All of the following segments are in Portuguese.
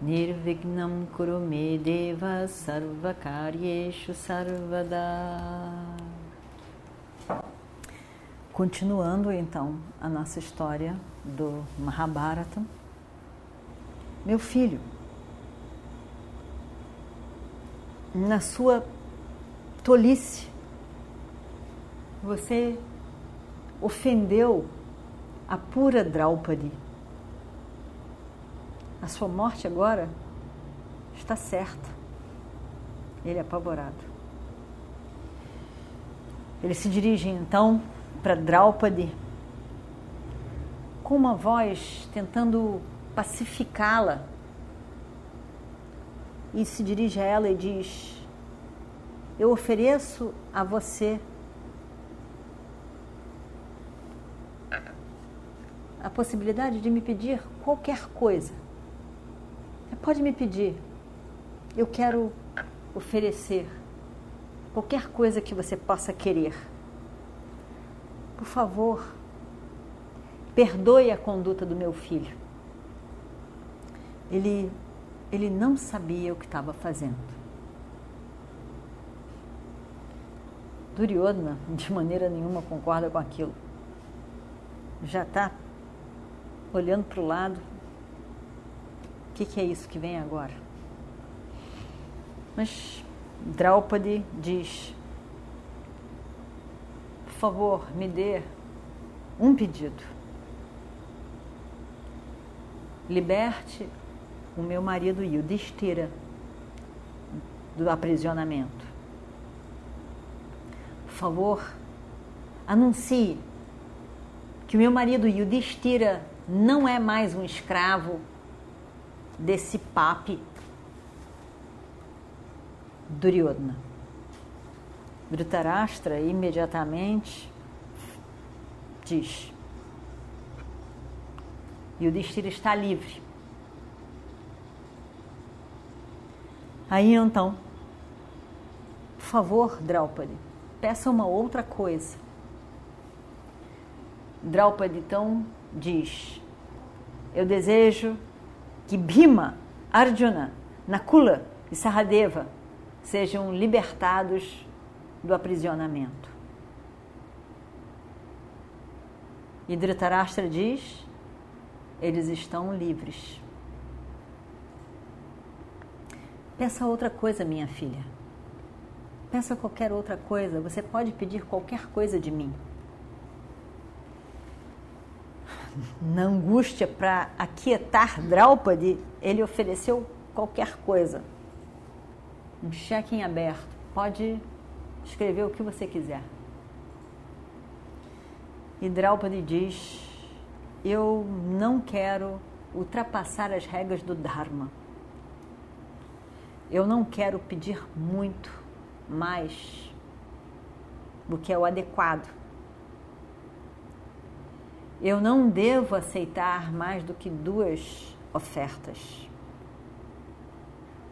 Nirvignam Kurume Deva Sarvakaryeshu Sarvada Continuando então a nossa história do Mahabharata. Meu filho, na sua tolice, você ofendeu a pura Draupadi. A sua morte agora está certa. Ele é apavorado. Ele se dirige então para Draupadi com uma voz tentando pacificá-la e se dirige a ela e diz: Eu ofereço a você a possibilidade de me pedir qualquer coisa. Pode me pedir. Eu quero oferecer qualquer coisa que você possa querer. Por favor, perdoe a conduta do meu filho. Ele, ele não sabia o que estava fazendo. Duryodhana, de maneira nenhuma, concorda com aquilo. Já está olhando para o lado. Que, que é isso que vem agora? Mas Draupadi diz: Por favor, me dê um pedido. Liberte o meu marido Yudhishthira do aprisionamento. Por favor, anuncie que o meu marido Yudhishthira não é mais um escravo desse papi Duryodhana. Dhritarashtra imediatamente diz: e o Yudhishthira está livre. Aí então, por favor, Draupadi, peça uma outra coisa. Draupadi então diz: Eu desejo que Bhima, Arjuna, Nakula e Saradeva sejam libertados do aprisionamento. E Dhritarashtra diz: eles estão livres. Peça outra coisa, minha filha. Peça qualquer outra coisa. Você pode pedir qualquer coisa de mim. Na angústia para aquietar Draupadi, ele ofereceu qualquer coisa. Um cheque em aberto. Pode escrever o que você quiser. E Draupadi diz: Eu não quero ultrapassar as regras do Dharma. Eu não quero pedir muito mais do que é o adequado eu não devo aceitar mais do que duas ofertas.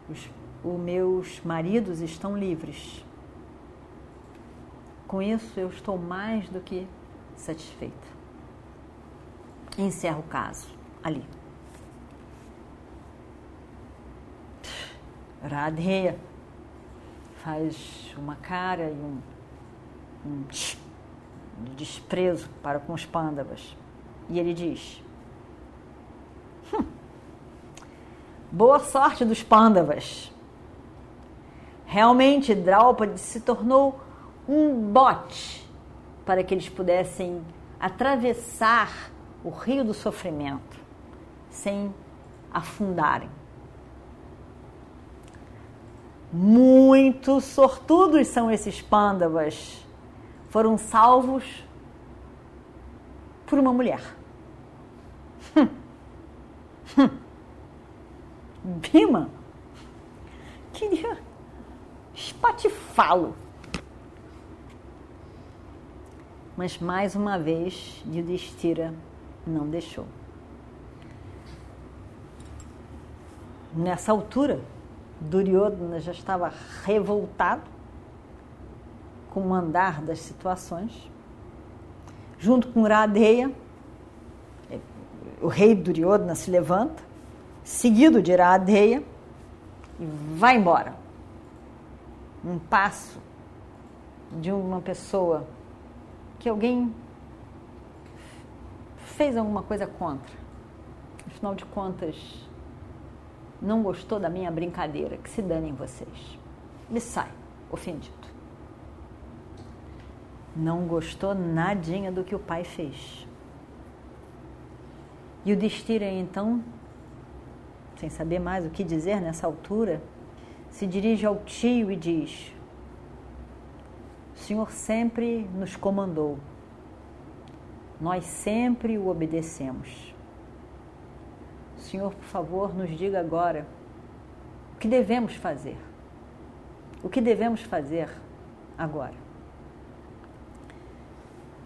Os, os meus maridos estão livres. Com isso, eu estou mais do que satisfeita. Encerro o caso ali. Radhe faz uma cara e um, um de desprezo para com os pândavas. E ele diz: hum, Boa sorte dos pândavas. Realmente, Draupadi se tornou um bote para que eles pudessem atravessar o rio do sofrimento sem afundarem. Muito sortudos são esses pândavas foram salvos por uma mulher. Hum. Hum. Bima, queria espatifá-lo. Mas mais uma vez, Yudhishthira não deixou. Nessa altura, Duryodhana já estava revoltado com o andar das situações. Junto com Radeya, o rei Duryodhana se levanta, seguido de Radeya, e vai embora. Um passo de uma pessoa que alguém fez alguma coisa contra. Afinal de contas, não gostou da minha brincadeira, que se danem vocês. E sai, ofendido. Não gostou nadinha do que o pai fez. E o Destira, então, sem saber mais o que dizer nessa altura, se dirige ao tio e diz: O Senhor sempre nos comandou, nós sempre o obedecemos. O Senhor, por favor, nos diga agora o que devemos fazer. O que devemos fazer agora?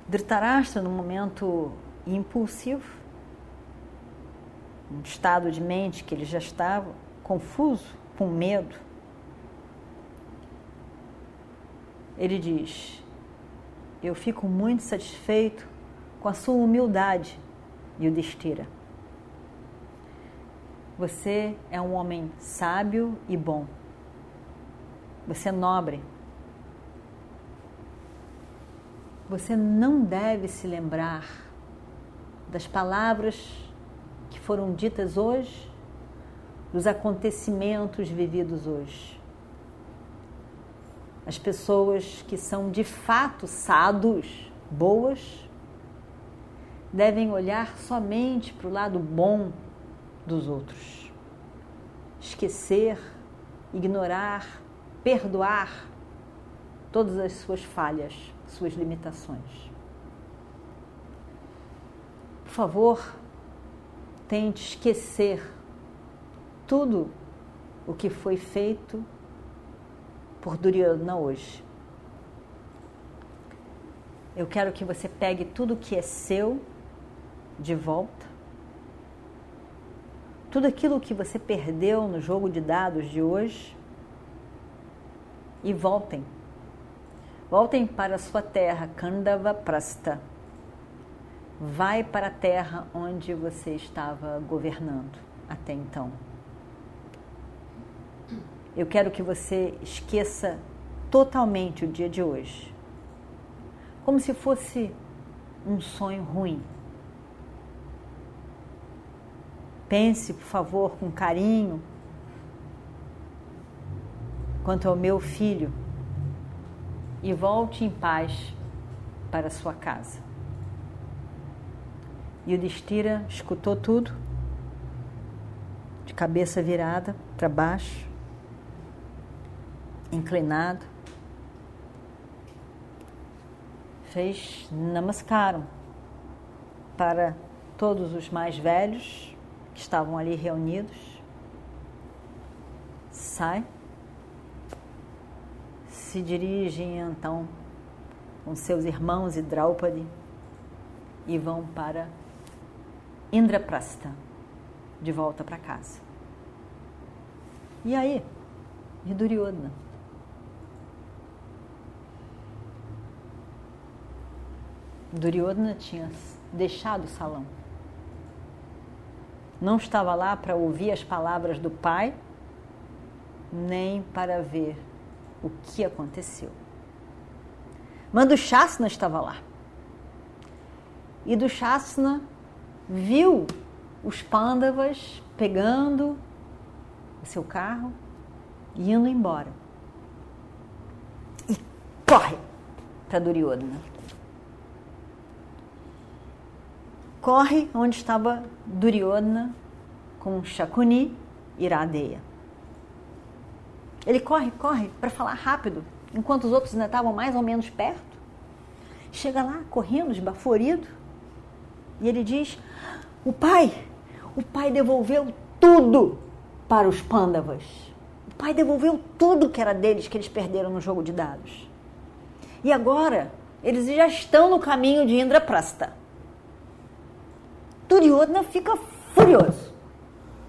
Dhritarashtra, no momento impulsivo, um estado de mente que ele já estava confuso, com medo. Ele diz: Eu fico muito satisfeito com a sua humildade, Yudhishthira. Você é um homem sábio e bom. Você é nobre. Você não deve se lembrar das palavras que foram ditas hoje, dos acontecimentos vividos hoje. As pessoas que são de fato sados, boas, devem olhar somente para o lado bom dos outros. Esquecer, ignorar, perdoar todas as suas falhas, suas limitações. Por favor, tente esquecer tudo o que foi feito por Duryodhana hoje. Eu quero que você pegue tudo que é seu de volta. Tudo aquilo que você perdeu no jogo de dados de hoje e voltem. Voltem para a sua terra, Kandava Prasta vai para a terra onde você estava governando até então. Eu quero que você esqueça totalmente o dia de hoje, como se fosse um sonho ruim. Pense, por favor, com carinho quanto ao meu filho e volte em paz para sua casa. E o Destira escutou tudo, de cabeça virada para baixo, inclinado. Fez namaskaram para todos os mais velhos que estavam ali reunidos. Sai. Se dirigem então com seus irmãos e Draupadi e vão para Indraprasta, de volta para casa. E aí? E Duryodhana? Duryodhana tinha deixado o salão. Não estava lá para ouvir as palavras do pai, nem para ver o que aconteceu. Mas Shasna estava lá. E do Shasna viu os pândavas pegando o seu carro e indo embora. E corre para Duryodhana. Corre onde estava Duryodhana com Shakuni e Radeya. Ele corre, corre para falar rápido, enquanto os outros ainda estavam mais ou menos perto. Chega lá correndo, esbaforido, e ele diz: O pai, o pai devolveu tudo para os pândavas. pai devolveu tudo que era deles que eles perderam no jogo de dados. E agora eles já estão no caminho de Indraprasta. Duryodhana fica furioso.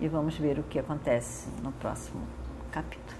E vamos ver o que acontece no próximo capítulo.